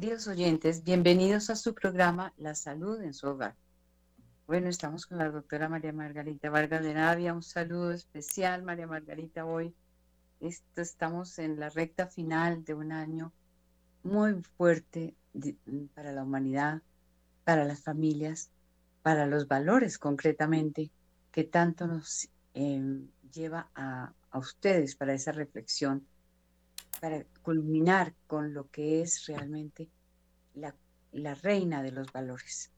Queridos oyentes, bienvenidos a su programa La Salud en su Hogar. Bueno, estamos con la doctora María Margarita Vargas de Navia. Un saludo especial, María Margarita, hoy. Estamos en la recta final de un año muy fuerte para la humanidad, para las familias, para los valores concretamente, que tanto nos em, lleva a ustedes para esa reflexión para culminar con lo que es realmente la, reina de los valores.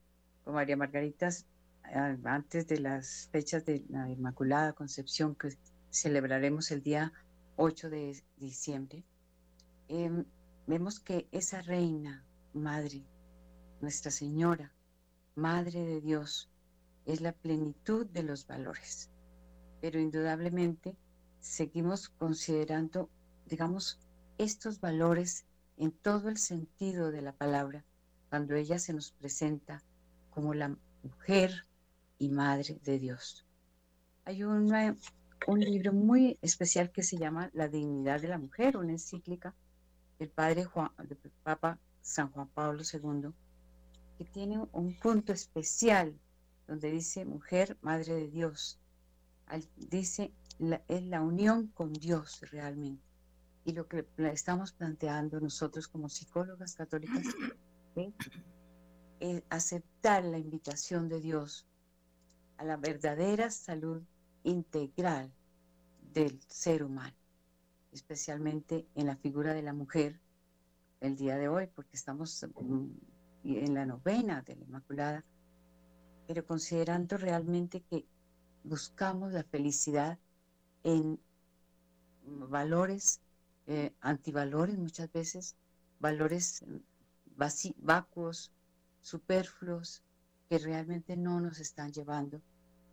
Con María Margarita, ah, antes de las fechas de la Inmaculada Concepción que celebraremos el día 8 de diciembre, em, vemos que esa reina, madre, Nuestra Señora, Madre de Dios, es la plenitud de los valores. Pero indudablemente seguimos considerando, digamos, estos valores en todo el sentido de la palabra, cuando ella se nos presenta como la mujer y madre de Dios. Hay un libro muy especial que se llama La dignidad de la mujer, una encíclica del padre Juan, Papa San Juan Pablo II, que tiene un punto especial donde dice mujer, madre de Dios. Dice, es la unión con Dios realmente y lo que estamos planteando nosotros como psicólogas católicas es aceptar la invitación de Dios a la verdadera salud integral del ser humano, especialmente en la figura de la mujer el día de hoy, porque estamos mm, en la novena de la Inmaculada, pero considerando realmente que buscamos la felicidad en valores eh, antivalores muchas veces, valores vacuos, superfluos, que realmente no nos están llevando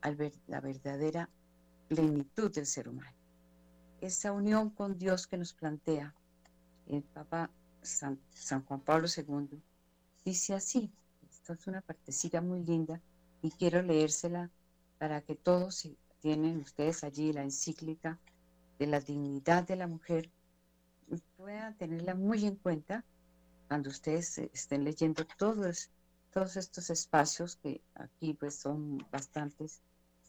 a ver, la verdadera plenitud del ser humano. Esa unión con Dios que nos plantea el Papa San, San Juan Pablo II dice así, esto es una partecita muy linda y quiero leérsela para que todos, si tienen ustedes allí la encíclica de la dignidad de la mujer, puedan tenerla muy en cuenta cuando ustedes estén leyendo todos, todos estos espacios que aquí pues son bastantes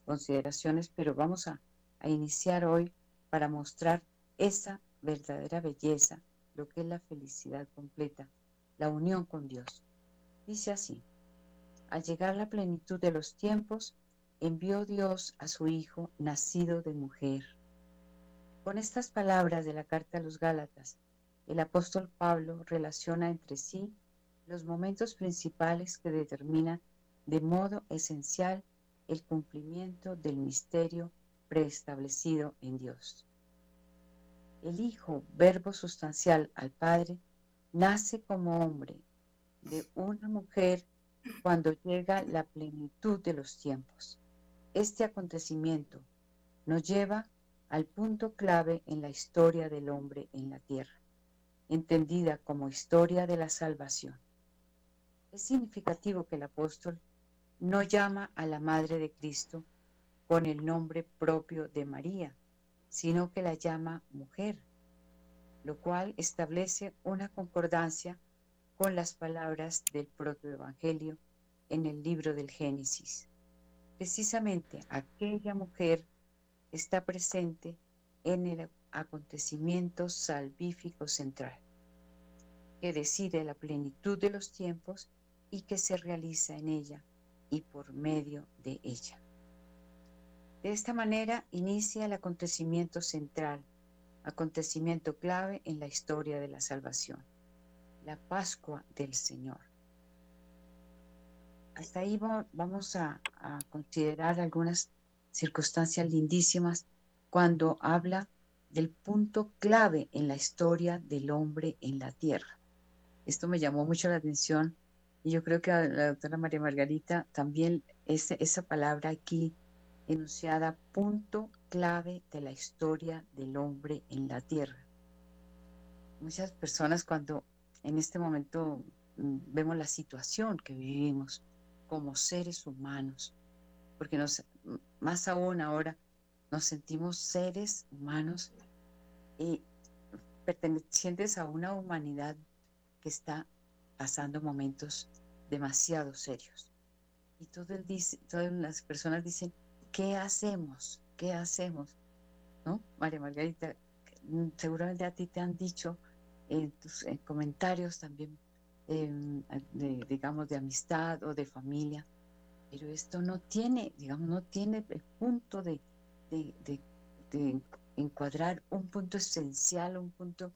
consideraciones, pero vamos a, a iniciar hoy para mostrar esa verdadera belleza, lo que es la felicidad completa, la unión con Dios. Dice así, al llegar la plenitud de los tiempos, envió Dios a su Hijo nacido de mujer con estas palabras de la carta a los Gálatas, el apóstol Pablo relaciona entre sí los momentos principales que determinan de modo esencial el cumplimiento del misterio preestablecido en Dios. El Hijo, verbo sustancial al Padre, nace como hombre de una mujer cuando llega la plenitud de los tiempos. Este acontecimiento nos lleva al punto clave en la historia del hombre en la tierra, entendida como historia de la salvación. Es significativo que el apóstol no llama a la Madre de Cristo con el nombre propio de María, sino que la llama mujer, lo cual establece una concordancia con las palabras del propio Evangelio en el libro del Génesis. Precisamente aquella mujer está presente en el acontecimiento salvífico central, que decide la plenitud de los tiempos y que se realiza en ella y por medio de ella. De esta manera inicia el acontecimiento central, acontecimiento clave en la historia de la salvación, la Pascua del Señor. Hasta ahí vamos a, a considerar algunas circunstancias lindísimas cuando habla del punto clave en la historia del hombre en la tierra. Esto me llamó mucho la atención y yo creo que la doctora María Margarita también esa palabra aquí enunciada, punto clave de la historia del hombre en la tierra. Muchas personas cuando en este momento mm, vemos la situación que vivimos como seres humanos, porque nos, más aún ahora nos sentimos seres humanos y pertenecientes a una humanidad que está pasando momentos demasiado serios. Y todo el todas las personas dicen, ¿qué hacemos? ¿Qué hacemos? ¿No? María Margarita, seguramente a ti te han dicho en tus comentarios también, em, digamos, de amistad o de familia, pero esto no tiene, digamos, no tiene el punto de, de, encuadrar un punto esencial, un punto,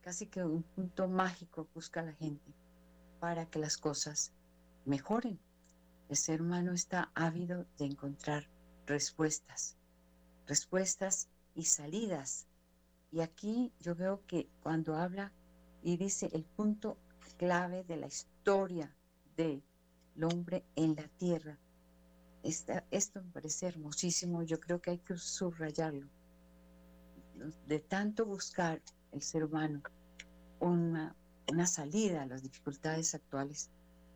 casi que un punto mágico busca la gente para que las cosas mejoren. El ser humano está ávido de encontrar respuestas, respuestas y salidas. Y aquí yo veo que cuando habla y dice el punto clave de la historia del hombre en la tierra, esto me parece hermosísimo, yo creo que hay que subrayarlo. De tanto buscar el ser humano una, una salida a las dificultades actuales,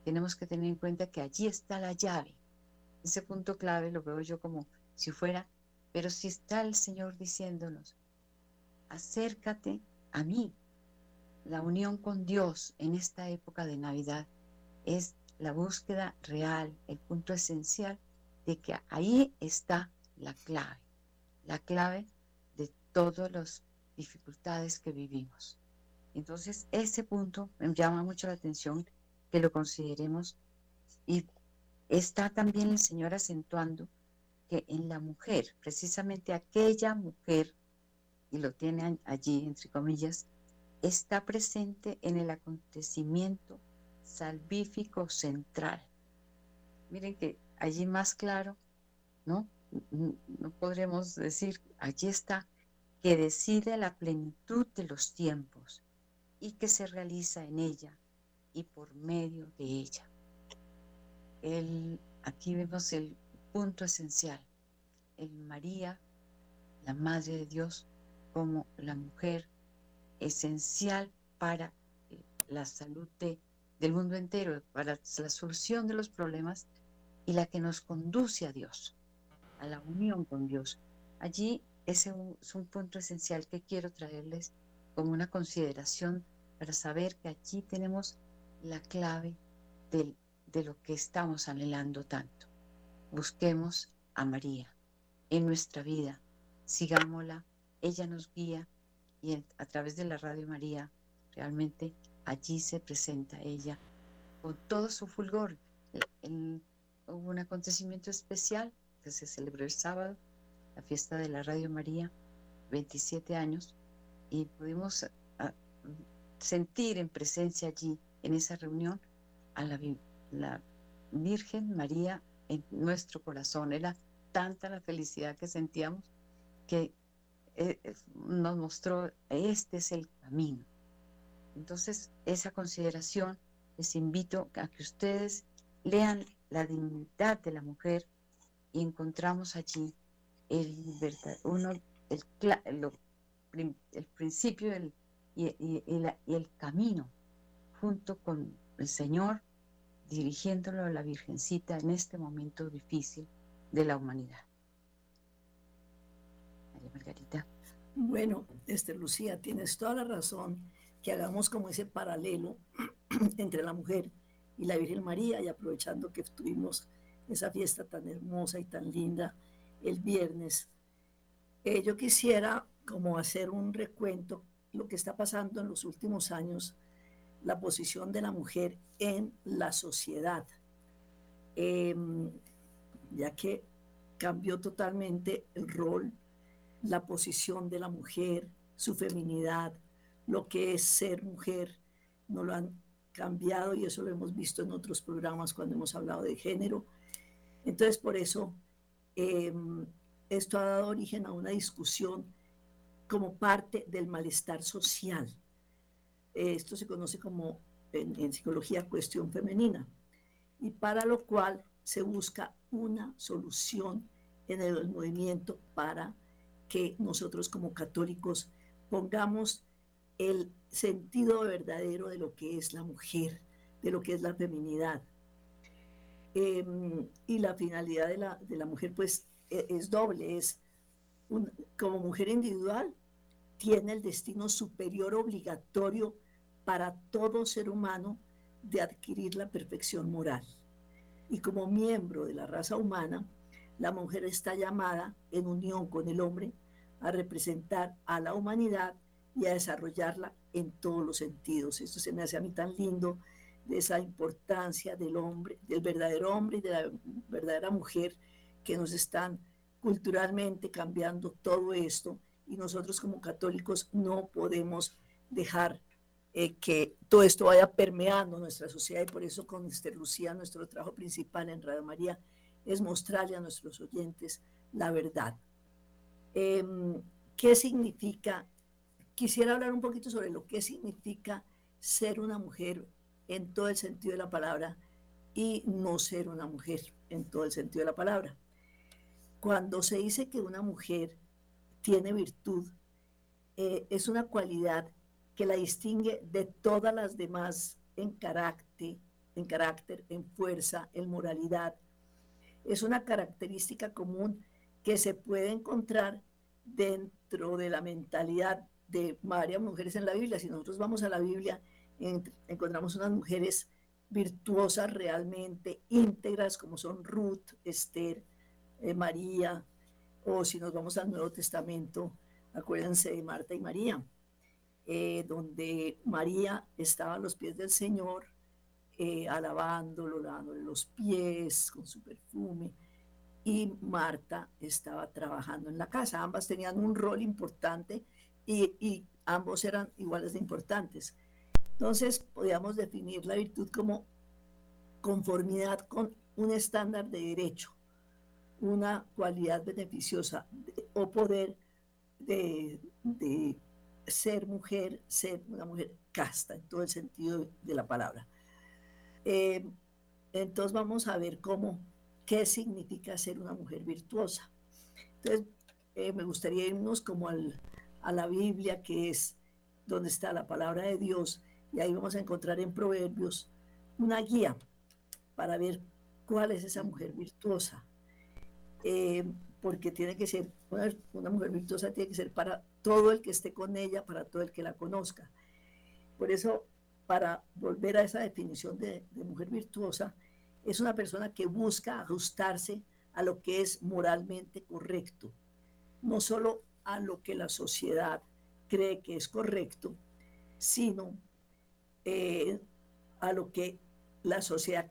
tenemos que tener en cuenta que allí está la llave. Ese punto clave lo veo yo como si fuera, pero si está el Señor diciéndonos, acércate a mí. La unión con Dios en esta época de Navidad es la búsqueda real, el punto esencial de que ahí está la clave, la clave de todas las dificultades que vivimos. Entonces, ese punto me llama mucho la atención que lo consideremos y está también el Señor acentuando que en la mujer, precisamente aquella mujer, y lo tiene allí entre comillas, está presente en el acontecimiento salvífico central. Miren que allí más claro, ¿no? No podremos decir, allí está, que decide la plenitud de los tiempos y que se realiza en ella y por medio de ella. El, aquí vemos el punto esencial, el María, la Madre de Dios, como la mujer esencial para la salud del mundo entero, para la solución de los problemas y la que nos conduce a Dios, a la unión con Dios. Allí ese es un punto esencial que quiero traerles como una consideración para saber que allí tenemos la clave de lo que estamos anhelando tanto. Busquemos a María en nuestra vida, sigámosla, ella nos guía y a través de la Radio María realmente allí se presenta ella con todo su fulgor. El, hubo un acontecimiento especial que se celebró el sábado, la fiesta de la Radio María, 27 años, y pudimos ah, sentir en presencia allí, en esa reunión, a la, Virgen María en nuestro corazón. Era tanta la felicidad que sentíamos que eh, eh, nos mostró, este es el camino. Entonces, esa consideración, les invito a que ustedes lean la dignidad de la mujer y encontramos allí el, uno, el, el principio y, y, el camino junto con el Señor dirigiéndolo a la Virgencita en este momento difícil de la humanidad. María Margarita. Bueno, este, Lucía, tienes toda la razón que hagamos como ese paralelo entre la mujer y la Virgen María, y aprovechando que tuvimos esa fiesta tan hermosa y tan linda el viernes, eh, yo quisiera como hacer un recuento lo que está pasando en los últimos años, la posición de la mujer en la sociedad, em, ya que cambió totalmente el rol, la posición de la mujer, su feminidad, lo que es ser mujer, no lo han cambiado y eso lo hemos visto en otros programas cuando hemos hablado de género. Entonces, por eso, em, esto ha dado origen a una discusión como parte del malestar social. Esto se conoce como en, psicología cuestión femenina y para lo cual se busca una solución en el movimiento para que nosotros como católicos pongamos el sentido verdadero de lo que es la mujer, de lo que es la feminidad. Em, y la finalidad de la, de la mujer pues e, es, doble, es como mujer individual, tiene el destino superior obligatorio para todo ser humano de adquirir la perfección moral. Y como miembro de la raza humana, la mujer está llamada, en unión con el hombre, a representar a la humanidad y a desarrollarla en todos los sentidos. Esto se me hace a mí tan lindo de esa importancia del hombre, del verdadero hombre y de la verdadera mujer que nos están culturalmente cambiando todo esto y nosotros como católicos no podemos dejar eh, que todo esto vaya permeando nuestra sociedad y por eso con Esther Lucía nuestro trabajo principal en Radio María es mostrarle a nuestros oyentes la verdad. Em, ¿Qué significa? Quisiera hablar un poquito sobre lo que significa ser una mujer en todo el sentido de la palabra y no ser una mujer en todo el sentido de la palabra. Cuando se dice que una mujer tiene virtud, eh, es una cualidad que la distingue de todas las demás en carácter, en carácter, en fuerza, en moralidad. Es una característica común que se puede encontrar dentro de la mentalidad de varias mujeres en la Biblia. Si nosotros vamos a la Biblia, encontramos unas mujeres virtuosas realmente, íntegras, como son Ruth, Esther, eh, María, o si nos vamos al Nuevo Testamento, acuérdense de Marta y María, eh, donde María estaba a los pies del Señor, eh, alabándolo, dándole los pies con su perfume, y Marta estaba trabajando en la casa. Ambas tenían un rol importante y, ambos eran iguales de importantes. Entonces, podríamos definir la virtud como conformidad con un estándar de derecho, una cualidad beneficiosa o poder de, ser mujer, ser una mujer casta en todo el sentido de la palabra. Eh, entonces vamos a ver cómo, qué significa ser una mujer virtuosa. Entonces, eh, me gustaría irnos como al, a la Biblia, que es donde está la palabra de Dios, y ahí vamos a encontrar en Proverbios una guía para ver cuál es esa mujer virtuosa. Eh, porque tiene que ser, una, mujer virtuosa tiene que ser para todo el que esté con ella, para todo el que la conozca. Por eso, para volver a esa definición de, de mujer virtuosa, es una persona que busca ajustarse a lo que es moralmente correcto, no solo a lo que la sociedad cree que es correcto, sino eh, a lo que la sociedad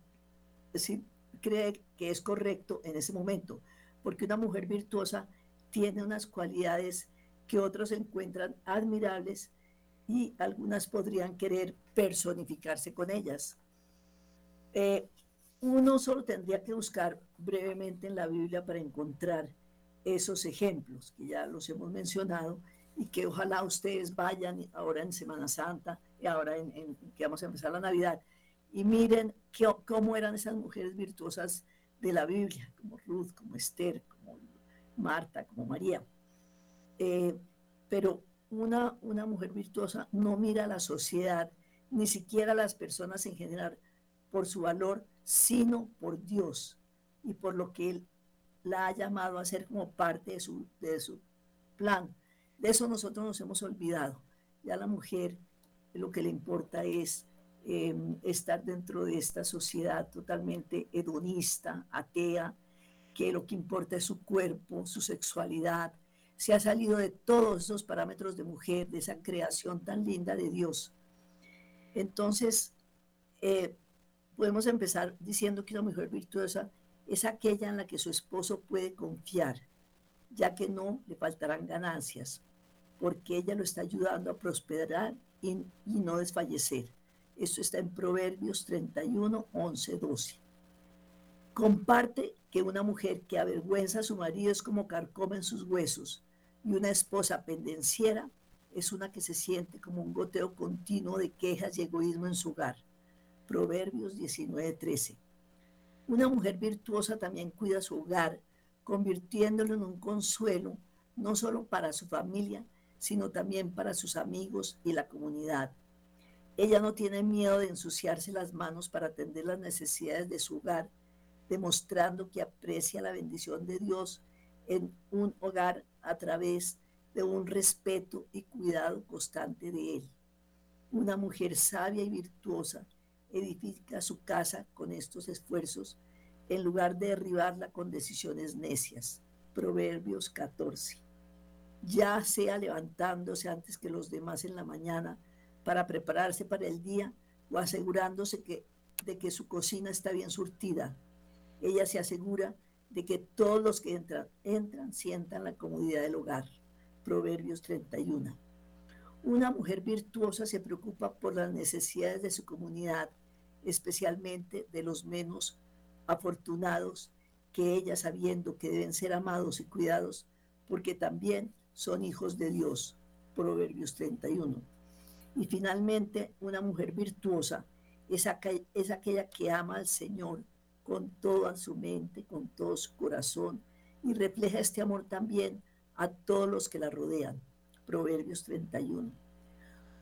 cree que es correcto en ese momento, porque una mujer virtuosa tiene unas cualidades que otros encuentran admirables y algunas podrían querer personificarse con ellas. Eh, uno solo tendría que buscar brevemente en la Biblia para encontrar esos ejemplos que ya los hemos mencionado y que ojalá ustedes vayan ahora en Semana Santa y ahora en, que vamos a empezar la Navidad, y miren cómo eran esas mujeres virtuosas de la Biblia, como Ruth, como Esther, como Marta, como María. Eh, pero una, una mujer virtuosa no mira a la sociedad, ni siquiera a las personas en general, por su valor, sino por Dios y por lo que Él la ha llamado a ser como parte de su, de su plan. De eso nosotros nos hemos olvidado. Ya la mujer lo que le importa es em, estar dentro de esta sociedad totalmente hedonista, atea, que lo que importa es su cuerpo, su sexualidad. Se ha salido de todos esos parámetros de mujer, de esa creación tan linda de Dios. Entonces, eh, podemos empezar diciendo que una mujer virtuosa es aquella en la que su esposo puede confiar, ya que no le faltarán ganancias, porque ella lo está ayudando a prosperar y, no desfallecer. Esto está en Proverbios 31, 11, 12. Comparte que una mujer que avergüenza a su marido es como carcoma en sus huesos y una esposa pendenciera es una que se siente como un goteo continuo de quejas y egoísmo en su hogar. Proverbios 19, 13. Una mujer virtuosa también cuida su hogar, convirtiéndolo en un consuelo, no solo para su familia, sino también para sus amigos y la comunidad. Ella no tiene miedo de ensuciarse las manos para atender las necesidades de su hogar, demostrando que aprecia la bendición de Dios en un hogar a través de un respeto y cuidado constante de Él. Una mujer sabia y virtuosa edifica su casa con estos esfuerzos en lugar de derribarla con decisiones necias. Proverbios 14. Ya sea levantándose antes que los demás en la mañana para prepararse para el día o asegurándose que, de que su cocina está bien surtida. Ella se asegura de que todos los que entran, entran sientan la comodidad del hogar. Proverbios 31. Una mujer virtuosa se preocupa por las necesidades de su comunidad, especialmente de los menos afortunados, que ella sabiendo que deben ser amados y cuidados, porque también son hijos de Dios. Proverbios 31. Y finalmente, una mujer virtuosa es, es aquella que ama al Señor con toda su mente, con todo su corazón, y refleja este amor también a todos los que la rodean. Proverbios 31.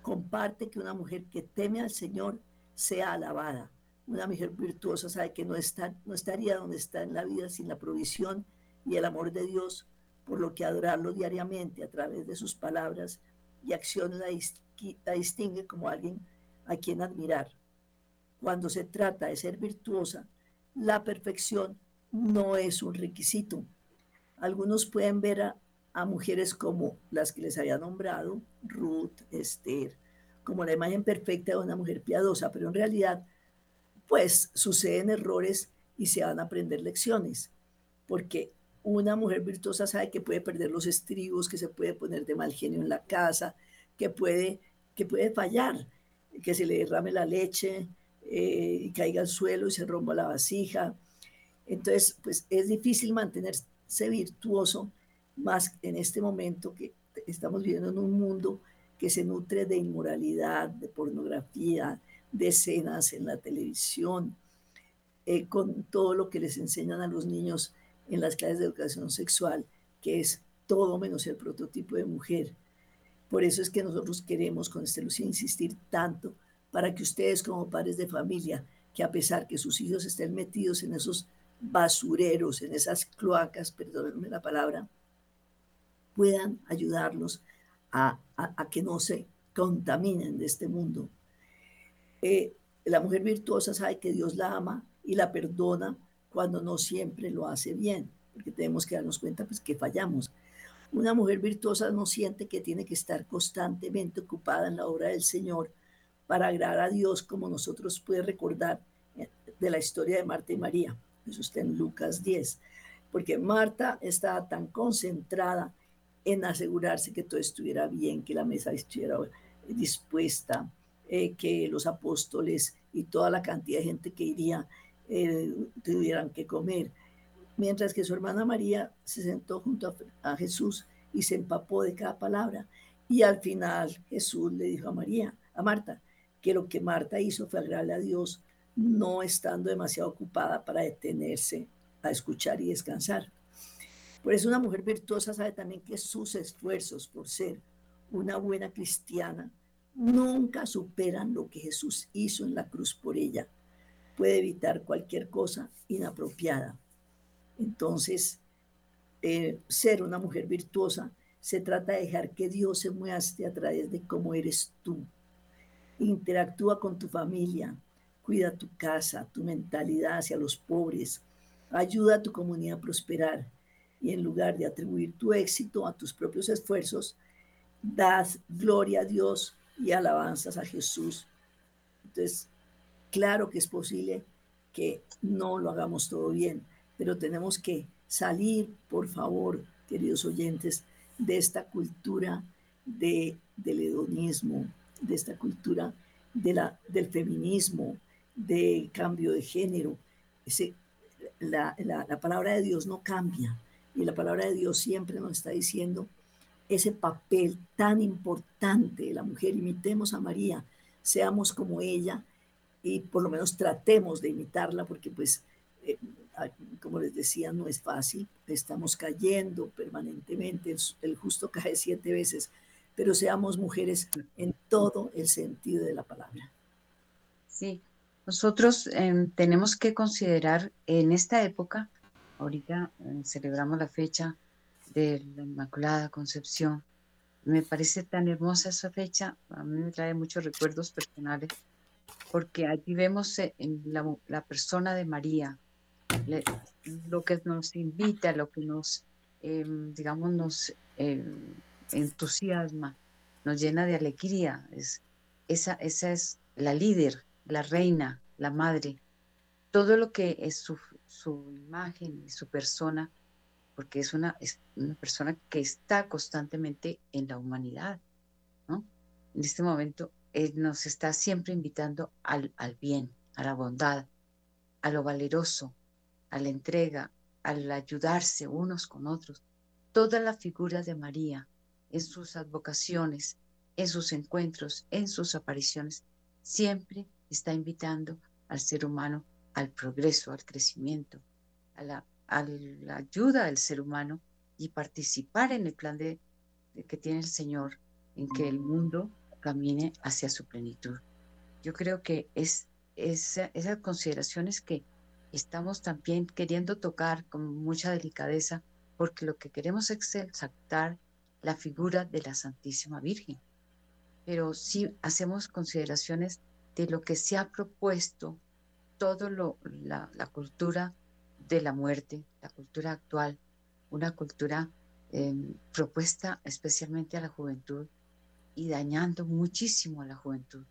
Comparte que una mujer que teme al Señor sea alabada. Una mujer virtuosa sabe que no, está, no estaría donde está en la vida sin la provisión y el amor de Dios, por lo que adorarlo diariamente a través de sus palabras y acciones la la distingue como alguien a quien admirar. Cuando se trata de ser virtuosa, la perfección no es un requisito. Algunos pueden ver a, mujeres como las que les había nombrado, Ruth, Esther, como la imagen perfecta de una mujer piadosa, pero en realidad, pues suceden errores y se van a aprender lecciones, porque una mujer virtuosa sabe que puede perder los estribos, que se puede poner de mal genio en la casa, que puede, que puede fallar, que se le derrame la leche eh, y caiga al suelo y se rompa la vasija. Entonces, pues es difícil mantenerse virtuoso más en este momento que estamos viviendo en un mundo que se nutre de inmoralidad, de pornografía, de escenas en la televisión, eh, con todo lo que les enseñan a los niños en las clases de educación sexual, que es todo menos el prototipo de mujer. Por eso es que nosotros queremos con este Lucía insistir tanto para que ustedes como padres de familia, que a pesar que sus hijos estén metidos en esos basureros, en esas cloacas, perdónenme la palabra, puedan ayudarlos a, que no se contaminen de este mundo. Eh, la mujer virtuosa sabe que Dios la ama y la perdona cuando no siempre lo hace bien, porque tenemos que darnos cuenta pues, que fallamos. Una mujer virtuosa no siente que tiene que estar constantemente ocupada en la obra del Señor para agradar a Dios, como nosotros puede recordar eh, de la historia de Marta y María. Eso está en Lucas 10. Porque Marta estaba tan concentrada en asegurarse que todo estuviera bien, que la mesa estuviera dispuesta, eh, que los apóstoles y toda la cantidad de gente que iría eh, tuvieran que comer mientras que su hermana María se sentó junto a, Jesús y se empapó de cada palabra. Y al final Jesús le dijo a María, a Marta, que lo que Marta hizo fue agradarle a Dios, no estando demasiado ocupada para detenerse a escuchar y descansar. Por eso una mujer virtuosa sabe también que sus esfuerzos por ser una buena cristiana nunca superan lo que Jesús hizo en la cruz por ella. Puede evitar cualquier cosa inapropiada entonces, eh, ser una mujer virtuosa se trata de dejar que Dios se muestre a través de cómo eres tú. Interactúa con tu familia, cuida tu casa, tu mentalidad hacia los pobres, ayuda a tu comunidad a prosperar y en lugar de atribuir tu éxito a tus propios esfuerzos, das gloria a Dios y alabanzas a Jesús. Entonces, claro que es posible que no lo hagamos todo bien, pero tenemos que salir, por favor, queridos oyentes, de esta cultura de, del hedonismo, de esta cultura del feminismo, del cambio de género. Ese, la, la palabra de Dios no cambia y la palabra de Dios siempre nos está diciendo ese papel tan importante de la mujer. Imitemos a María, seamos como ella y por lo menos tratemos de imitarla porque pues eh, como les decía, no es fácil, estamos cayendo permanentemente, el justo cae siete veces, pero seamos mujeres en todo el sentido de la palabra. Sí, nosotros em, tenemos que considerar en esta época, ahorita eh, celebramos la fecha de la Inmaculada Concepción, me parece tan hermosa esa fecha, a mí me trae muchos recuerdos personales porque allí vemos eh, la, persona de María lo que nos invita, lo que nos, em, digamos, nos em, entusiasma, nos llena de alegría. Es, esa, esa es la líder, la reina, la madre, todo lo que es su, imagen y su persona, porque es una, persona que está constantemente en la humanidad, ¿no? En este momento él nos está siempre invitando al, al bien, a la bondad, a lo valeroso, a la entrega, al ayudarse unos con otros. Toda la figura de María en sus advocaciones, en sus encuentros, en sus apariciones, siempre está invitando al ser humano al progreso, al crecimiento, a la, ayuda del ser humano y participar en el plan de, que tiene el Señor en que el mundo camine hacia su plenitud. Yo creo que es, esas consideraciones que estamos también queriendo tocar con mucha delicadeza, porque lo que queremos es exaltar la figura de la Santísima Virgen. Pero si hacemos consideraciones de lo que se ha propuesto todo lo, la, cultura de la muerte, la cultura actual, una cultura em, propuesta especialmente a la juventud y dañando muchísimo a la juventud,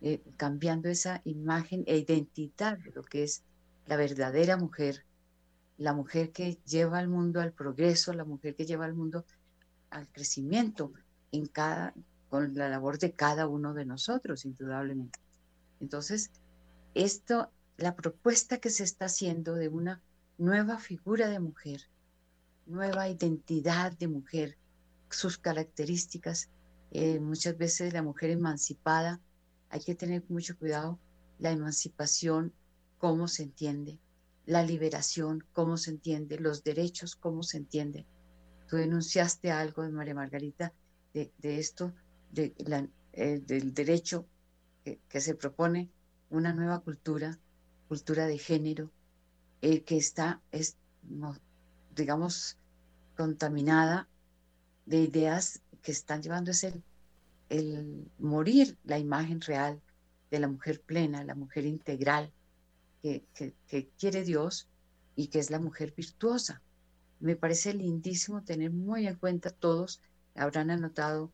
eh, cambiando esa imagen e identidad de lo que es la verdadera mujer, la mujer que lleva al mundo al progreso, la mujer que lleva al mundo al crecimiento en cada, con la labor de cada uno de nosotros, indudablemente. Entonces, esto la propuesta que se está haciendo de una nueva figura de mujer, nueva identidad de mujer, sus características. Eh, muchas veces la mujer emancipada, hay que tener mucho cuidado, la emancipación, cómo se entiende, la liberación, cómo se entiende, los derechos, cómo se entiende. Tú denunciaste algo de María Margarita de, esto, eh, del derecho que se propone una nueva cultura cultura de género, eh, que está, es, digamos, contaminada de ideas que están llevando es el, el morir la imagen real de la mujer plena, la mujer integral que, que, quiere Dios y que es la mujer virtuosa. Me parece lindísimo tener muy en cuenta todos, habrán anotado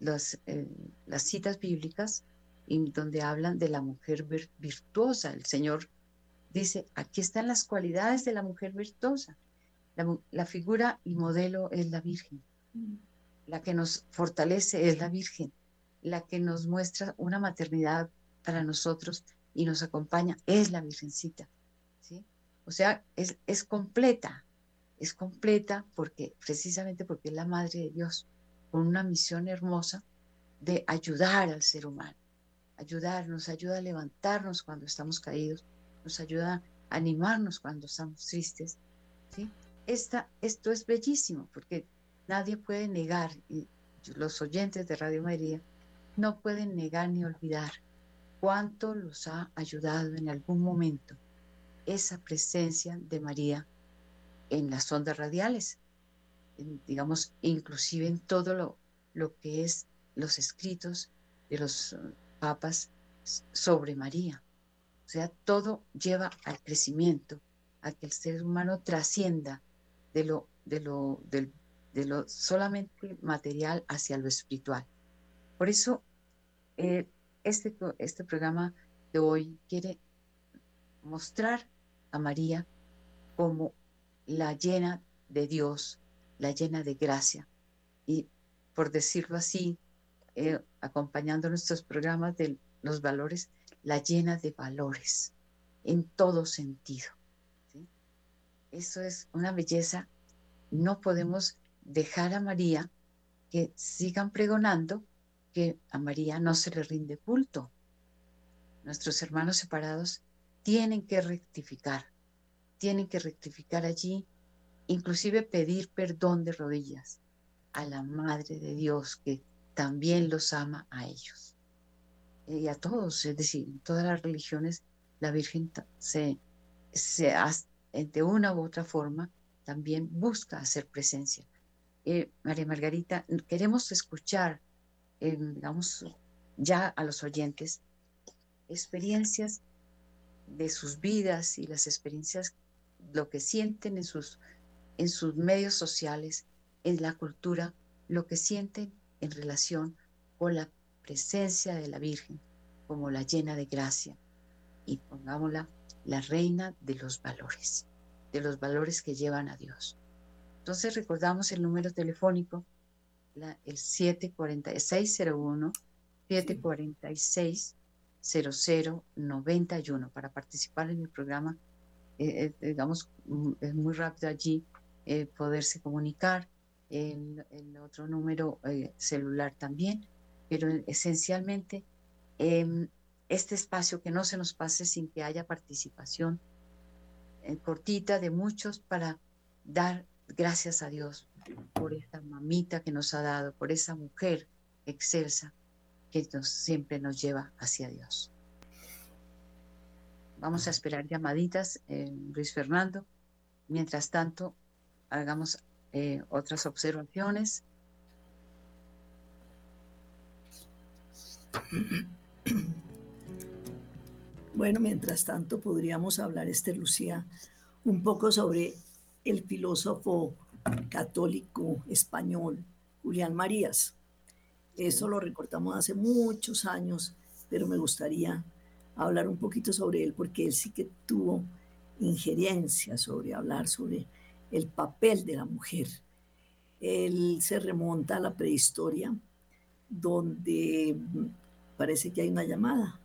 las, eh, las citas bíblicas y donde hablan de la mujer virtuosa. El Señor dice, aquí están las cualidades de la mujer virtuosa. La, figura y modelo es la Virgen. La que nos fortalece es la Virgen. La que nos muestra una maternidad para nosotros y nos acompaña es la Virgencita. ¿sí? O sea, es, es completa. Es completa porque precisamente porque es la Madre de Dios, con una misión hermosa de ayudar al ser humano. Ayudarnos, ayuda a levantarnos cuando estamos caídos nos ayuda a animarnos cuando estamos tristes. ¿sí? Esta, esto es bellísimo porque nadie puede negar, y los oyentes de Radio María no pueden negar ni olvidar cuánto los ha ayudado en algún momento esa presencia de María en las ondas radiales, digamos, inclusive en todo lo, lo que es los escritos de los papas sobre María. O sea, todo lleva al crecimiento, a que el ser humano trascienda de lo, de lo, de lo solamente material hacia lo espiritual. Por eso, eh, este, este programa de hoy quiere mostrar a María como la llena de Dios, la llena de gracia. Y por decirlo así, eh, acompañando nuestros programas de los valores la llena de valores en todo sentido. Eso es una belleza. No podemos dejar a María que sigan pregonando que a María no se le rinde culto. Nuestros hermanos separados tienen que rectificar, tienen que rectificar allí, inclusive pedir perdón de rodillas a la Madre de Dios que también los ama a ellos y a todos, es decir, en todas las religiones la Virgen se, se de una u otra forma también busca hacer presencia. Eh, María Margarita, queremos escuchar, eh, digamos, ya a los oyentes, experiencias de sus vidas y las experiencias, lo que sienten en sus, en sus medios sociales, en la cultura, lo que sienten en relación con la presencia de la Virgen como la llena de gracia y pongámosla la reina de los valores, de los valores que llevan a Dios. Entonces recordamos el número telefónico, la, el 74601 746 0091 para participar en el programa. Eh, eh, digamos, mm, es muy rápido allí eh, poderse comunicar. El, el otro número celular también, pero esencialmente em, este espacio que no se nos pase sin que haya participación cortita de muchos para dar gracias a Dios por esta mamita que nos ha dado, por esa mujer excelsa que siempre nos lleva hacia Dios. Vamos a esperar llamaditas, eh, Luis Fernando. Mientras tanto, hagamos eh, otras observaciones. Bueno, mientras tanto podríamos hablar, Esther Lucía, un poco sobre el filósofo católico español Julián Marías. Eso lo recortamos hace muchos años, pero me gustaría hablar un poquito sobre él porque él sí que tuvo injerencia sobre hablar sobre el papel de la mujer. Él se remonta a la prehistoria, donde parece que hay una llamada,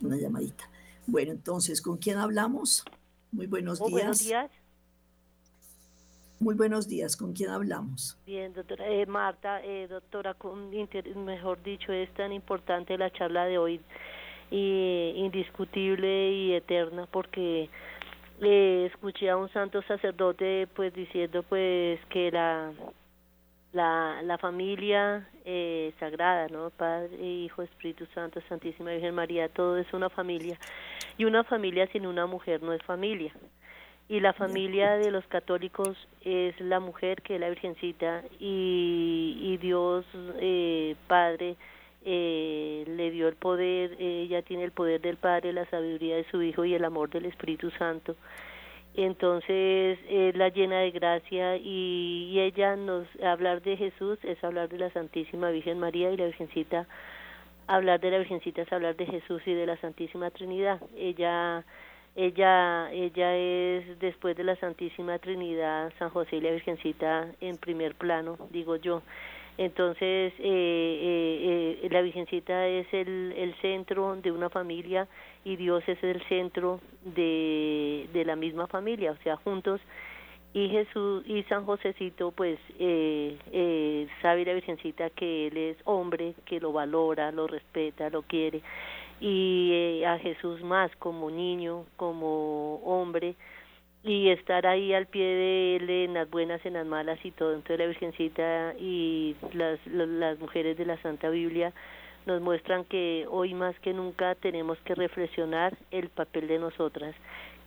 una llamadita. Bueno, entonces, ¿con quién hablamos? Muy buenos días. Buenos días. Muy buenos días, ¿con quién hablamos? Bien, doctora eh, Marta, eh, doctora, mejor dicho, es tan importante la charla de hoy, y indiscutible y eterna, porque eh, escuché a un santo sacerdote pues diciendo pues que la la, la familia eh, sagrada, ¿no? Padre, Hijo, Espíritu Santo, Santísima Virgen María, todo es una familia. Y una familia sin una mujer no es familia y la familia de los católicos es la mujer que es la Virgencita y, Dios eh, Padre eh, le dio el poder, ella tiene el poder del Padre, la sabiduría de su Hijo y el amor del Espíritu Santo. Entonces es la llena de gracia y, y ella nos hablar de Jesús es hablar de la Santísima Virgen María y la Virgencita hablar de la Virgencita es hablar de Jesús y de la Santísima Trinidad. Ella ella, ella es después de la Santísima Trinidad, San José y la Virgencita en primer plano, digo yo. Entonces, eh, eh, eh, la Virgencita es el, el centro de una familia y Dios es el centro de, de la misma familia, o sea, juntos. Y Jesús y San Josécito, pues, eh, eh, sabe la Virgencita que Él es hombre, que lo valora, lo respeta, lo quiere y eh, a Jesús más como niño, como hombre y estar ahí al pie de él en las buenas, en las malas y todo. Entonces la Virgencita y las, las mujeres de la Santa Biblia nos muestran que hoy más que nunca tenemos que reflexionar el papel de nosotras,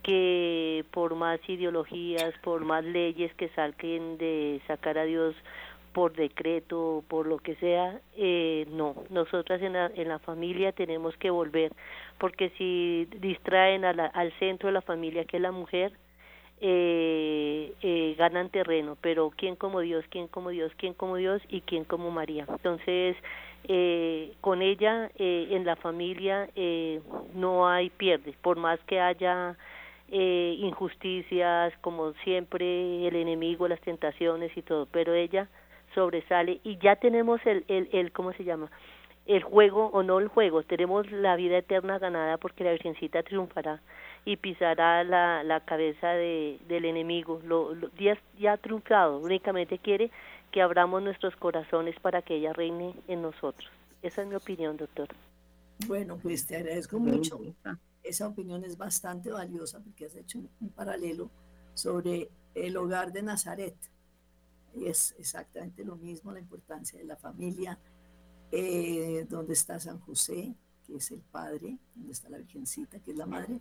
que por más ideologías, por más leyes que salquen de sacar a Dios por decreto, por lo que sea, eh, no. Nosotras en la, en la familia tenemos que volver, porque si distraen al centro de la familia, que es la mujer, eh, eh, ganan terreno, pero ¿quién como Dios? ¿Quién como Dios? ¿Quién como Dios? ¿Y quién como María? Entonces, eh, con ella eh, en la familia eh, no hay pierde, por más que haya eh, injusticias, como siempre, el enemigo, las tentaciones y todo, pero ella sobresale y ya tenemos el, el, el ¿cómo se llama? el juego o no el juego, tenemos la vida eterna ganada porque la Virgencita triunfará y pisará la, la cabeza de, del enemigo. Lo, ya, ya ha triunfado, únicamente quiere que abramos nuestros corazones para que ella reine en nosotros. Esa es mi opinión, doctor. Bueno, pues te agradezco mucho. Esa opinión es bastante valiosa porque has hecho un paralelo sobre el hogar de Nazaret es exactamente lo mismo, la importancia de la familia, eh, donde está San José, que es el padre, donde está la Virgencita, que es la madre,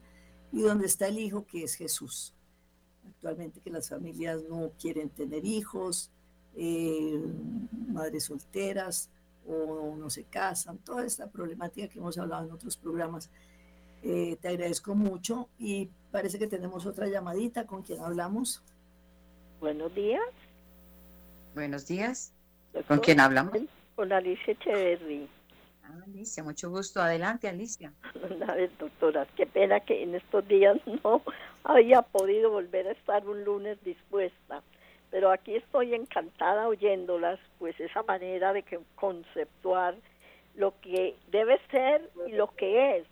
y donde está el hijo, que es Jesús. Actualmente que las familias no quieren tener hijos, eh, madres solteras o no se casan, toda esta problemática que hemos hablado en otros programas Eh, te agradezco mucho y parece que tenemos otra llamadita con quien hablamos. Buenos días. Buenos días. ¿Con quién hablamos? Con Alicia Echeverry. Ah, Alicia, mucho gusto. Adelante, Alicia. A ver, doctora, qué pena que en estos días no había podido volver a estar un lunes dispuesta, pero aquí estoy encantada oyéndolas, pues esa manera de que conceptuar lo que debe ser y lo que es,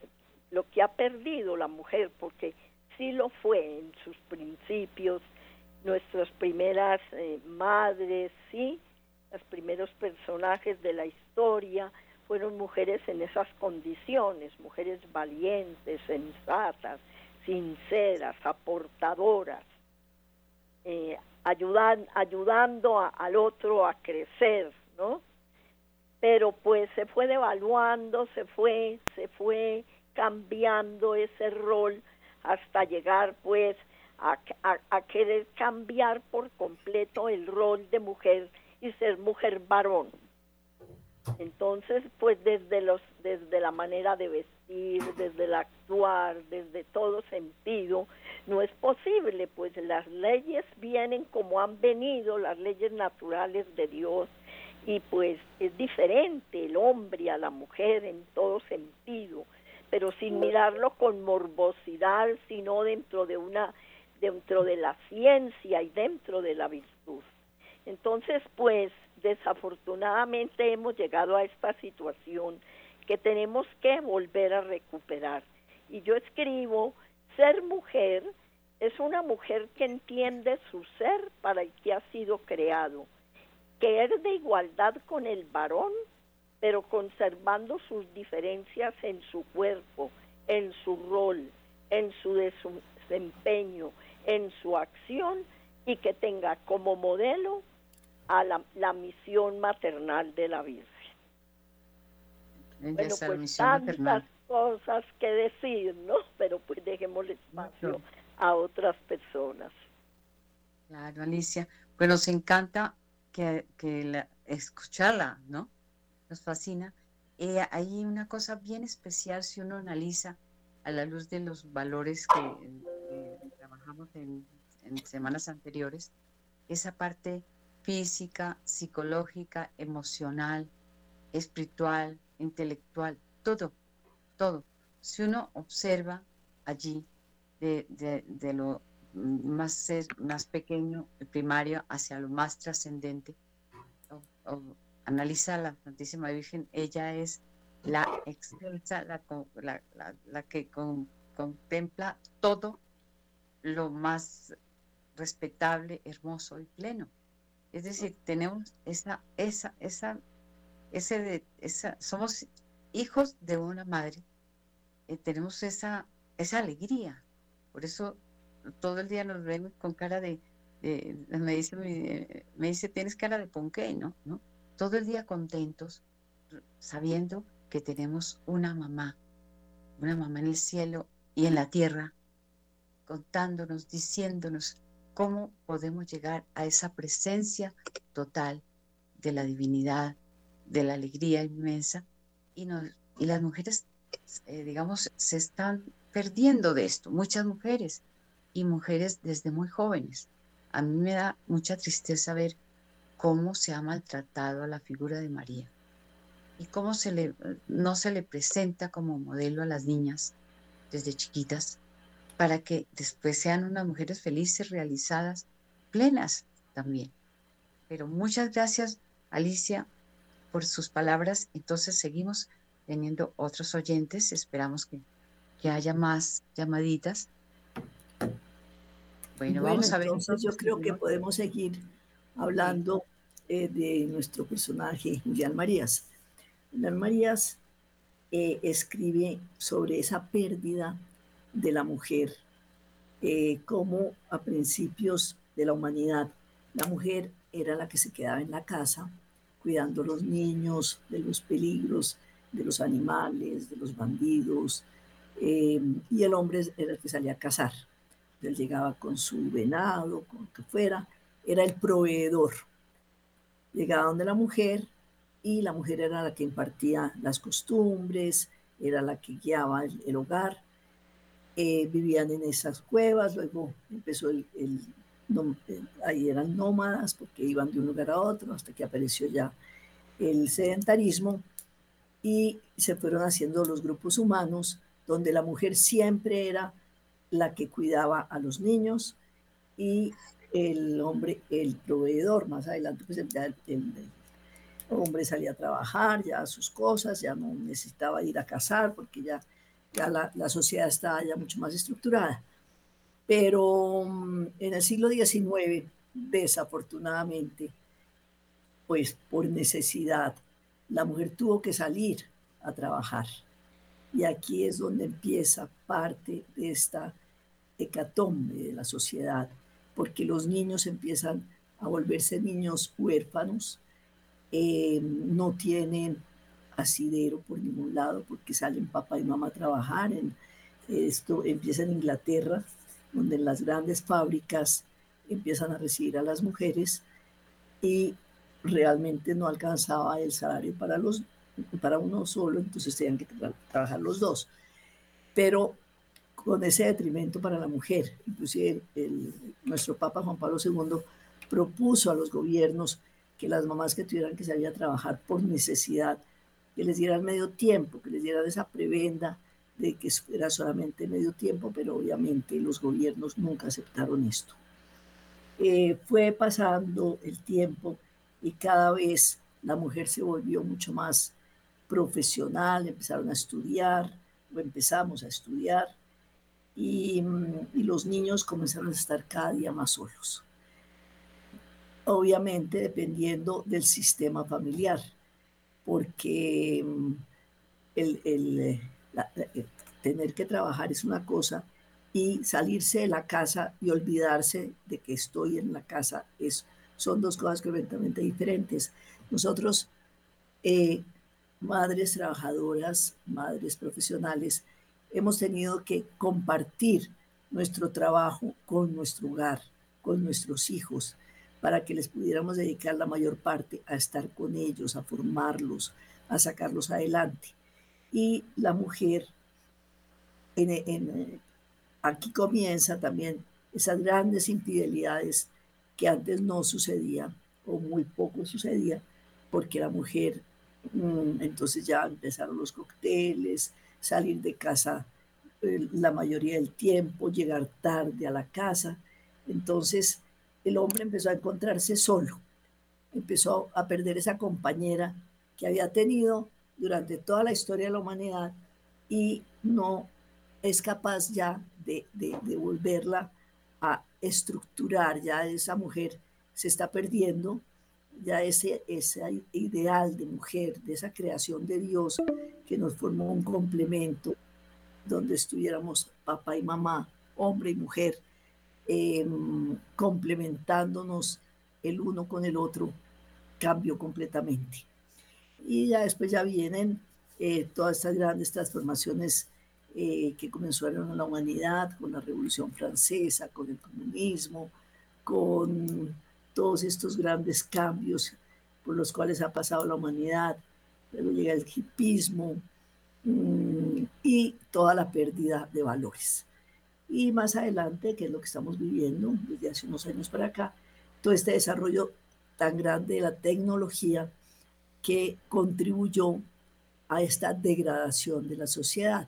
lo que ha perdido la mujer, porque sí lo fue en sus principios, nuestras primeras eh, madres, sí, los primeros personajes de la historia fueron mujeres en esas condiciones, mujeres valientes, sensatas, sinceras, aportadoras, eh, ayudan, ayudando al otro a crecer, ¿no? Pero pues se fue devaluando, se fue, se fue cambiando ese rol hasta llegar pues a, a, querer cambiar por completo el rol de mujer y ser mujer varón. Entonces, pues desde los desde la manera de vestir, desde el actuar, desde todo sentido, no es posible, pues las leyes vienen como han venido, las leyes naturales de Dios, y pues es diferente el hombre a la mujer en todo sentido, pero sin mirarlo con morbosidad, sino dentro de una dentro de la ciencia y dentro de la virtud. Entonces, pues desafortunadamente hemos llegado a esta situación que tenemos que volver a recuperar. Y yo escribo, ser mujer es una mujer que entiende su ser para el que ha sido creado, que es de igualdad con el varón, pero conservando sus diferencias en su cuerpo, en su rol, en su desempeño, en su acción y que tenga como modelo a la, misión maternal de la Virgen. bueno, pues tantas cosas que decir, ¿no? Pero pues dejemos espacio a otras personas. Claro, Alicia. Pues nos encanta que, que escucharla, ¿no? Nos fascina. Eh, hay una cosa bien especial si uno analiza a la luz de los valores que, trabajamos en, en semanas anteriores, esa parte física, psicológica, emocional, espiritual, intelectual, todo, todo. Si uno observa allí de, lo más, más pequeño, primario, hacia lo más trascendente, analiza la Santísima Virgen, ella es la excelsa, la, que contempla todo lo más respetable, hermoso y pleno. Es decir, tenemos esa, esa, esa, ese de, esa, somos hijos de una madre, eh, tenemos esa, esa alegría. Por eso todo el día nos ven con cara de, me dice, me, dice, tienes cara de ponqué, ¿no? ¿no? Todo el día contentos, sabiendo que tenemos una mamá, una mamá en el cielo y en la tierra, contándonos, diciéndonos cómo podemos llegar a esa presencia total de la divinidad, de la alegría inmensa, y, y las mujeres, eh, digamos, se están perdiendo de esto, muchas mujeres, y mujeres desde muy jóvenes. A mí me da mucha tristeza ver cómo se ha maltratado a la figura de María y cómo se le, no se le presenta como modelo a las niñas desde chiquitas para que después sean unas mujeres felices, realizadas, plenas también. Pero muchas gracias, Alicia, por sus palabras. Entonces seguimos teniendo otros oyentes. Esperamos que, haya más llamaditas. Bueno, vamos a ver. Entonces yo creo que podemos seguir hablando eh, de nuestro personaje, Julián Marías. Julián Marías eh, escribe sobre esa pérdida de la mujer, eh, como a principios de la humanidad la mujer era la que se quedaba en la casa cuidando a los niños de los peligros, de los animales, de los bandidos, eh, y el hombre era el que salía a cazar. Él llegaba con su venado, con lo que fuera, era el proveedor. Llegaba donde la mujer y la mujer era la que impartía las costumbres, era la que guiaba el hogar eh, vivían en esas cuevas, luego empezó el, ahí eran nómadas porque iban de un lugar a otro hasta que apareció ya el sedentarismo y se fueron haciendo los grupos humanos donde la mujer siempre era la que cuidaba a los niños y el hombre, el proveedor, más adelante pues el, hombre salía a trabajar, ya sus cosas, ya no necesitaba ir a cazar porque ya, ya la, la sociedad estaba ya mucho más estructurada. Pero mm, en el siglo XIX, desafortunadamente, pues por necesidad, la mujer tuvo que salir a trabajar. Y aquí es donde empieza parte de esta hecatombe de la sociedad, porque los niños empiezan a volverse niños huérfanos, eh, no tienen asidero por ningún lado porque salen papá y mamá a trabajar. En, esto empieza en Inglaterra, donde en las grandes fábricas empiezan a recibir a las mujeres y realmente no alcanzaba el salario para, los, para uno solo, entonces tenían que trabajar los dos. Pero con ese detrimento para la mujer, inclusive nuestro Papa Juan Pablo II propuso a los gobiernos que las mamás que tuvieran que salir a trabajar por necesidad, que les dieran medio tiempo, que les dieran esa prebenda de que era solamente medio tiempo, pero obviamente los gobiernos nunca aceptaron esto. Eh, fue pasando el tiempo y cada vez la mujer se volvió mucho más profesional, empezaron a estudiar, o empezamos a estudiar, y, mm, y, los niños comenzaron a estar cada día más solos. Obviamente dependiendo del sistema familiar, porque mm, el, el, eh, tener que trabajar es una cosa y salirse de la casa y olvidarse de que estoy en la casa es, son dos cosas completamente diferentes. Nosotros, eh, madres trabajadoras, madres profesionales, hemos tenido que compartir nuestro trabajo con nuestro hogar, con nuestros hijos, para que les pudiéramos dedicar la mayor parte a estar con ellos, a formarlos, a sacarlos adelante. Y la mujer, en, aquí comienza también esas grandes infidelidades que antes no sucedían o muy poco sucedía, porque la mujer, mm, entonces ya empezaron los cócteles, salir de casa eh, la mayoría del tiempo, llegar tarde a la casa. Entonces el hombre empezó a encontrarse solo, empezó a perder esa compañera que había tenido durante toda la historia de la humanidad y no es capaz ya de, volverla a estructurar, ya esa mujer se está perdiendo, ya ese, ese ideal de mujer, de esa creación de Dios que nos formó un complemento donde estuviéramos papá y mamá, hombre y mujer, em, complementándonos el uno con el otro, cambió completamente. Y ya después ya vienen eh, todas estas grandes transformaciones eh, que comenzaron en la humanidad con la Revolución Francesa, con el comunismo, con todos estos grandes cambios por los cuales ha pasado la humanidad. Luego llega el hipismo mm, y toda la pérdida de valores. Y más adelante, que es lo que estamos viviendo desde hace unos años para acá, todo este desarrollo tan grande de la tecnología que contribuyó a esta degradación de la sociedad.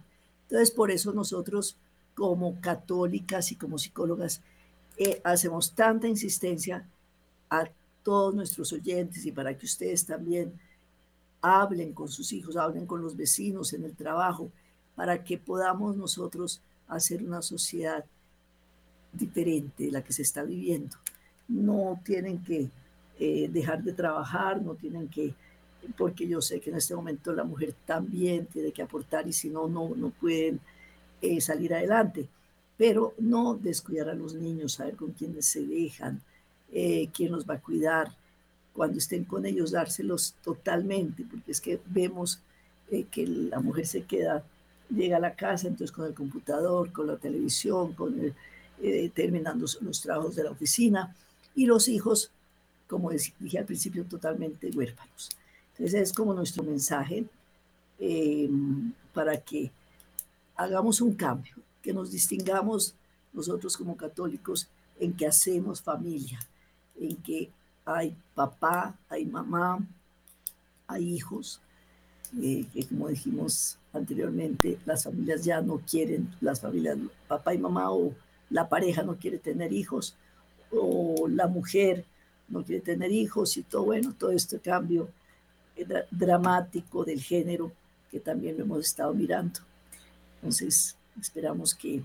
Entonces, por eso nosotros como católicas y como psicólogas eh, hacemos tanta insistencia a todos nuestros oyentes y para que ustedes también hablen con sus hijos, hablen con los vecinos en el trabajo, para que podamos nosotros hacer una sociedad diferente de la que se está viviendo. No tienen que eh, dejar de trabajar, no tienen que porque yo sé que en este momento la mujer también tiene que aportar y si no, no, no pueden eh, salir adelante. Pero no descuidar a los niños, saber con quiénes se dejan, eh, quién los va a cuidar, cuando estén con ellos dárselos totalmente, porque es que vemos eh, que la mujer se queda, llega a la casa, entonces con el computador, con la televisión, con terminando los trabajos de la oficina, y los hijos, como dije al principio, totalmente huérfanos. Ese es como nuestro mensaje eh, para que hagamos un cambio. que nos distingamos nosotros como católicos en que hacemos familia, en que hay papá, hay mamá, hay hijos, eh, que como dijimos anteriormente, las familias ya no quieren, las familias, papá y mamá o la pareja no quiere tener hijos, o la mujer no quiere tener hijos y todo, bueno, todo este cambio dramático del género que también lo hemos estado mirando. Entonces, esperamos que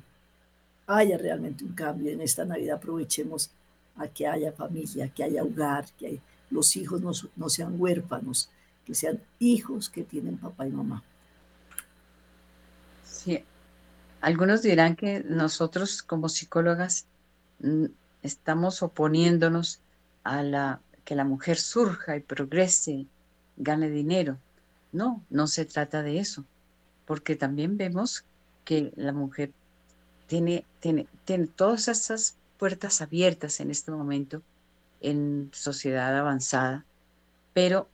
haya realmente un cambio en esta Navidad. Aprovechemos a que haya familia, que haya hogar, que los hijos no, no sean huérfanos, que sean hijos que tienen papá y mamá. Sí, algunos dirán que nosotros como psicólogas mm, estamos oponiéndonos a la que la mujer surja y progrese, gane dinero. No, no se trata de eso, porque también vemos que la mujer tiene, tiene, tiene todas esas puertas abiertas en este momento en sociedad avanzada, pero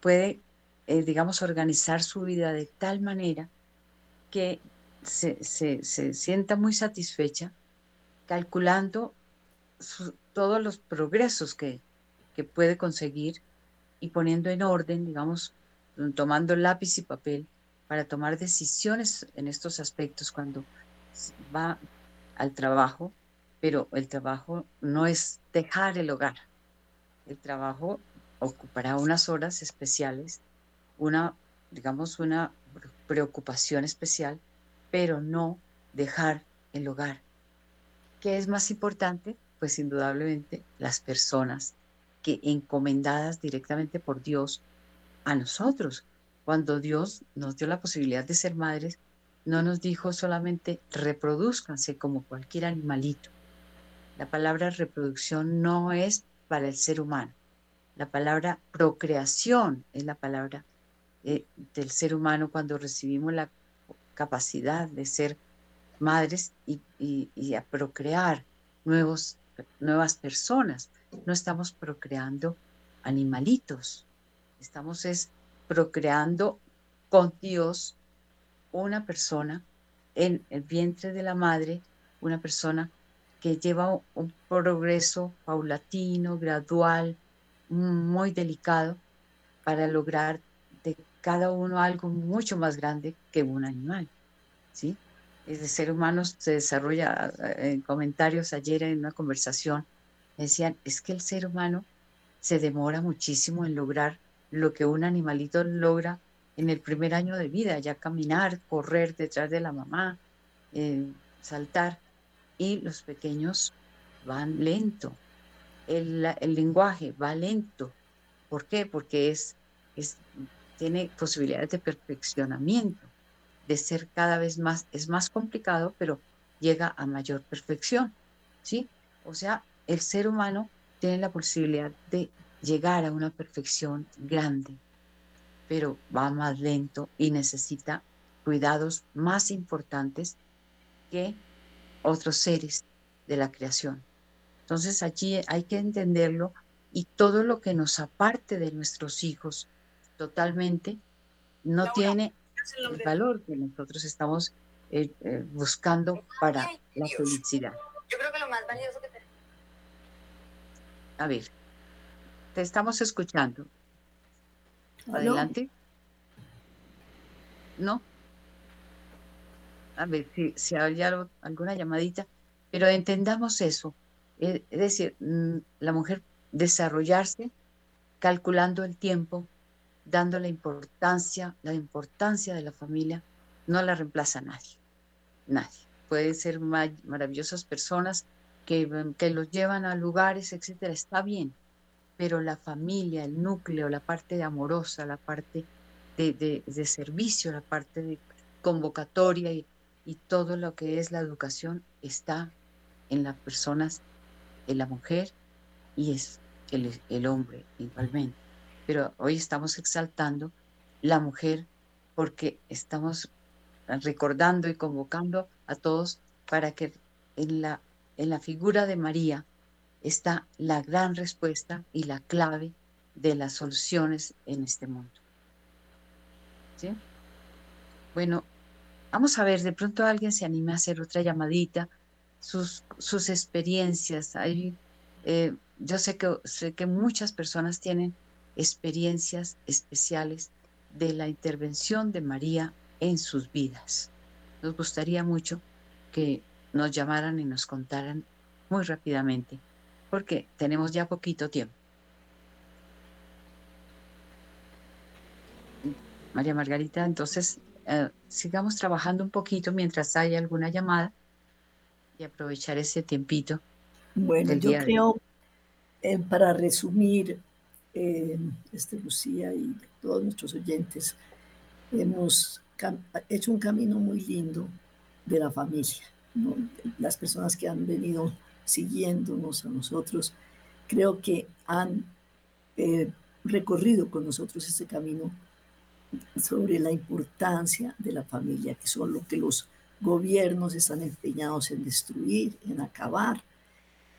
puede, eh, digamos, organizar su vida de tal manera que se, sienta muy satisfecha calculando todos los progresos que, que puede conseguir y poniendo en orden, digamos, tomando lápiz y papel para tomar decisiones en estos aspectos cuando va al trabajo, pero el trabajo no es dejar el hogar. El trabajo ocupará unas horas especiales, una, digamos, una preocupación especial, pero no dejar el hogar. ¿Qué es más importante? Pues indudablemente las personas que encomendadas directamente por Dios a nosotros. Cuando Dios nos dio la posibilidad de ser madres, no nos dijo solamente reproduzcanse como cualquier animalito. La palabra reproducción no es para el ser humano. La palabra procreación es la palabra eh, del ser humano cuando recibimos la capacidad de ser madres y, y a procrear nuevos, nuevas personas. No estamos procreando animalitos, estamos es procreando con Dios una persona en el vientre de la madre, una persona que lleva un progreso paulatino, gradual, muy delicado, para lograr de cada uno algo mucho más grande que un animal. ¿sí? El ser humano se desarrolla eh, en comentarios ayer en una conversación, decían, es que el ser humano se demora muchísimo en lograr lo que un animalito logra en el primer año de vida, ya caminar, correr detrás de la mamá, eh, saltar, y los pequeños van lento. El, lenguaje va lento. ¿Por qué? Porque es, tiene posibilidades de perfeccionamiento, de ser cada vez más, es más complicado, pero llega a mayor perfección. ¿Sí? O sea, el ser humano tiene la posibilidad de llegar a una perfección grande, pero va más lento y necesita cuidados más importantes que otros seres de la creación. Entonces allí hay que entenderlo y todo lo que nos aparte de nuestros hijos totalmente no tiene el valor que nosotros estamos eh, eh, buscando para la felicidad. Yo creo que lo más valioso que tenemos. A ver, te estamos escuchando. Adelante. ¿No? A ver si, si hay alguna llamadita, pero entendamos eso. Es decir, mm, la mujer desarrollarse calculando el tiempo, dando la importancia, la importancia de la familia, no la reemplaza nadie. Nadie. Pueden ser maravillosas personas que, que los llevan a lugares, etcétera, está bien, pero la familia, el núcleo, la parte amorosa, la parte de, servicio, la parte de convocatoria y, todo lo que es la educación está en las personas, en la mujer y es el, el hombre igualmente. Pero hoy estamos exaltando la mujer porque estamos recordando y convocando a todos para que en la, en la figura de María está la gran respuesta y la clave de las soluciones en este mundo. ¿Sí? Bueno, vamos a ver, de pronto alguien se anime a hacer otra llamadita, sus, sus experiencias. Hay, eh, yo sé que, sé que muchas personas tienen experiencias especiales de la intervención de María en sus vidas. Nos gustaría mucho que nos llamaran y nos contaran muy rápidamente, porque tenemos ya poquito tiempo. María Margarita, entonces eh, sigamos trabajando un poquito mientras haya alguna llamada y aprovechar ese tiempito. Bueno, yo creo, eh, para resumir, eh, este, Lucía y todos nuestros oyentes, hemos hecho un camino muy lindo de la familia. Las personas que han venido siguiéndonos a nosotros, creo que han eh, recorrido con nosotros este camino sobre la importancia de la familia, que son lo que los gobiernos están empeñados en destruir, en acabar.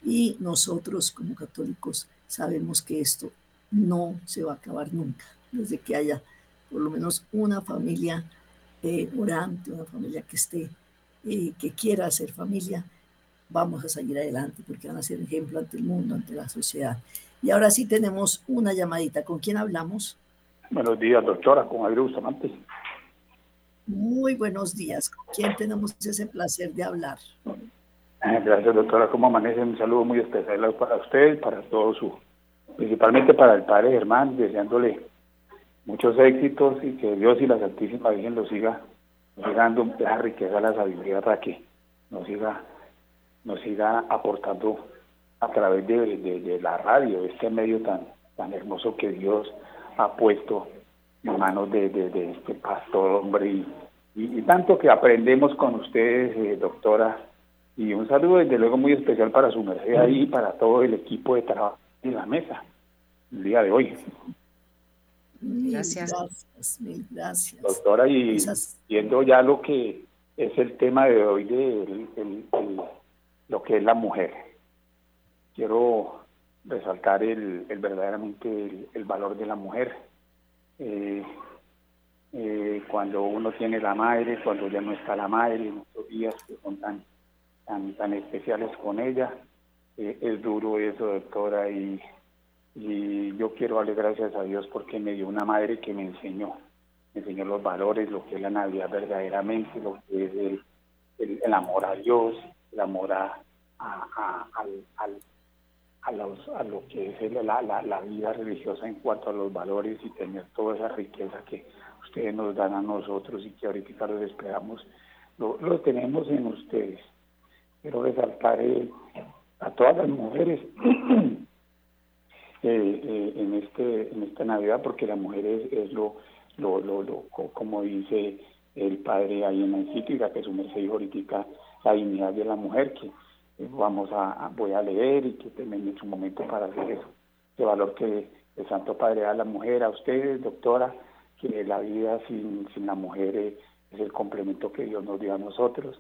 Y nosotros como católicos sabemos que esto no se va a acabar nunca, desde que haya por lo menos una familia eh, orante, una familia que esté, eh, que quiera ser familia, vamos a seguir adelante porque van a ser ejemplo ante el mundo, ante la sociedad. Y ahora sí tenemos una llamadita. ¿Con quién hablamos? Buenos días, doctora, con Adrián Bustamante. Muy buenos días. ¿Con quién tenemos ese placer de hablar? Eh, gracias, doctora. ¿Cómo amanece? Un saludo muy especial para usted, para todo su, principalmente para el padre Germán, deseándole muchos éxitos y que Dios y la Santísima Virgen lo siga, dando esa riqueza, la sabiduría para que nos siga, nos siga aportando a través de, la radio, este medio tan, tan hermoso que Dios ha puesto en manos de, este pastor, hombre, y, tanto que aprendemos con ustedes, eh, doctora, y un saludo desde luego muy especial para su merced ahí y para todo el equipo de trabajo en la mesa el día de hoy. Gracias. Mil gracias. Doctora, y viendo ya lo que es el tema de hoy de lo que es la mujer, quiero resaltar el, verdaderamente el, valor de la mujer. Eh, eh, cuando uno tiene la madre, cuando ya no está la madre, en estos días que son tan, tan, tan especiales con ella, eh, es duro eso, doctora, y, y yo quiero darle gracias a Dios porque me dio una madre que me enseñó, me enseñó los valores, lo que es la Navidad verdaderamente, lo que es el, amor a Dios, el amor a, al a, a lo que es la, la, la, vida religiosa en cuanto a los valores y tener toda esa riqueza que ustedes nos dan a nosotros y que ahorita los esperamos, lo, lo tenemos en ustedes. Quiero resaltar eh, a todas las mujeres eh, eh, en este en esta Navidad porque la mujer es, es lo, lo, lo, lo, como dice el padre ahí en sitio, y que su merced dijo ahorita, la dignidad de la mujer, que vamos a, voy a leer y que tengan mucho momento para hacer eso. El valor que el Santo Padre da a la mujer, a ustedes, doctora, que la vida sin, sin la mujer es, el complemento que Dios nos dio a nosotros,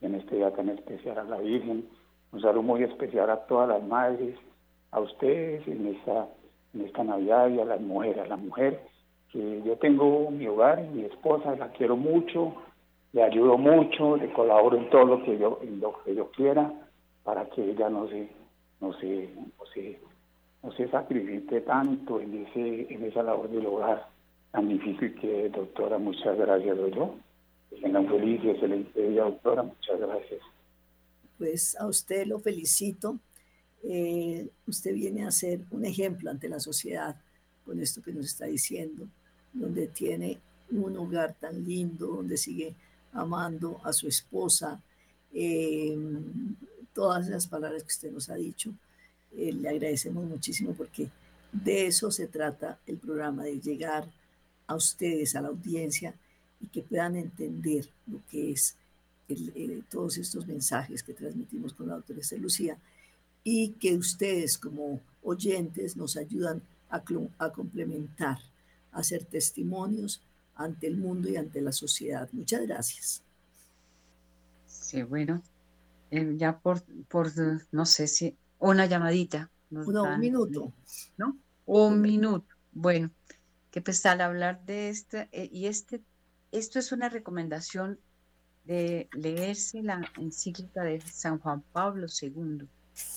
en este día tan especial a la Virgen. Un saludo muy especial a todas las madres, a ustedes en esta, en esta Navidad y a las mujeres, a la mujer que yo tengo mi hogar y mi esposa, la quiero mucho, le ayudo mucho, le colaboro en todo lo que yo, en lo que yo quiera para que ella no se, no se, no se, sacrifique tanto en, ese, en esa labor del hogar tan difícil que doctora, muchas gracias, yo. Tengan feliz y excelente día, doctora, muchas gracias. Pues a usted lo felicito. Eh, usted viene a ser un ejemplo ante la sociedad con esto que nos está diciendo, donde tiene un hogar tan lindo, donde sigue amando a su esposa, eh, todas las palabras que usted nos ha dicho. Eh, le agradecemos muchísimo porque de eso se trata el programa, de llegar a ustedes, a la audiencia, y que puedan entender lo que es eh, todos estos mensajes que transmitimos con la doctora Esther Lucía y que ustedes como oyentes nos ayudan a, a complementar, a hacer testimonios ante el mundo y ante la sociedad. Muchas gracias. Sí, bueno, eh, ya por, por, no sé si, una llamadita. un minuto. ¿No? Un minuto. Bueno, que pesar hablar de este, eh, y este, esto es una recomendación de leerse la encíclica de San Juan Pablo II,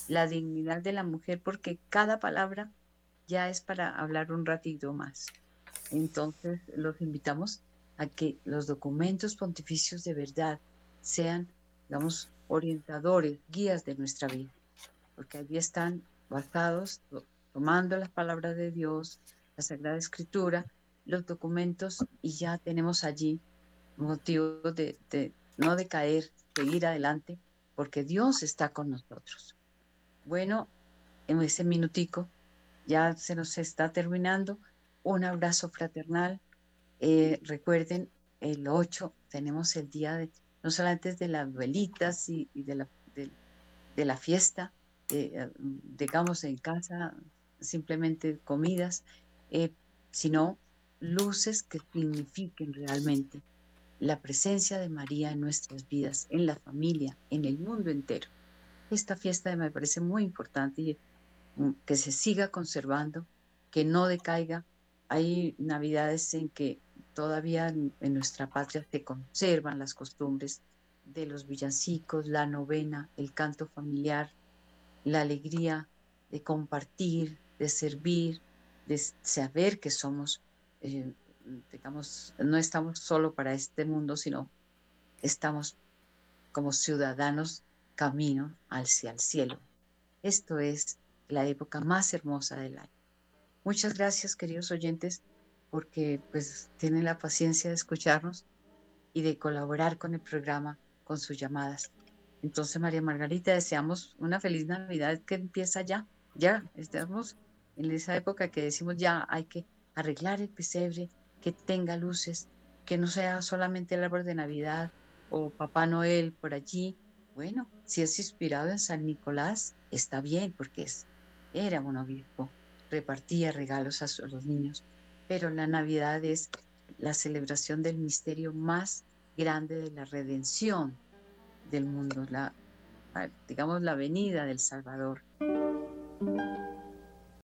la dignidad de la mujer, porque cada palabra ya es para hablar un ratito más. Entonces, los invitamos a que los documentos pontificios de verdad sean, digamos, orientadores, guías de nuestra vida, porque allí están basados, tomando las palabras de Dios, la Sagrada Escritura, los documentos, y ya tenemos allí motivos de, de no decaer, seguir adelante, porque Dios está con nosotros. Bueno, en ese minutico ya se nos está terminando. Un abrazo fraternal. Eh, recuerden, el 8 tenemos el día de, no solamente de las velitas y, de, la, de, la fiesta, eh, digamos en casa, simplemente comidas, eh, sino luces que signifiquen realmente la presencia de María en nuestras vidas, en la familia, en el mundo entero. Esta fiesta me parece muy importante y mm, que se siga conservando, que no decaiga. Hay navidades en que todavía en, nuestra patria se conservan las costumbres de los villancicos, la novena, el canto familiar, la alegría de compartir, de servir, de saber que somos eh, digamos, no estamos solo para este mundo, sino estamos como ciudadanos camino hacia el cielo. Esto es la época más hermosa del año. Muchas gracias, queridos oyentes, porque pues tienen la paciencia de escucharnos y de colaborar con el programa con sus llamadas. Entonces, María Margarita, deseamos una feliz Navidad que empieza ya. Ya estamos en esa época que decimos ya hay que arreglar el pesebre, que tenga luces, que no sea solamente el árbol de Navidad o Papá Noel por allí. Bueno, si es inspirado en San Nicolás, está bien, porque es, era un obispo, repartía regalos a los niños, pero la Navidad es la celebración del misterio más grande de la redención del mundo, la, digamos la venida del Salvador.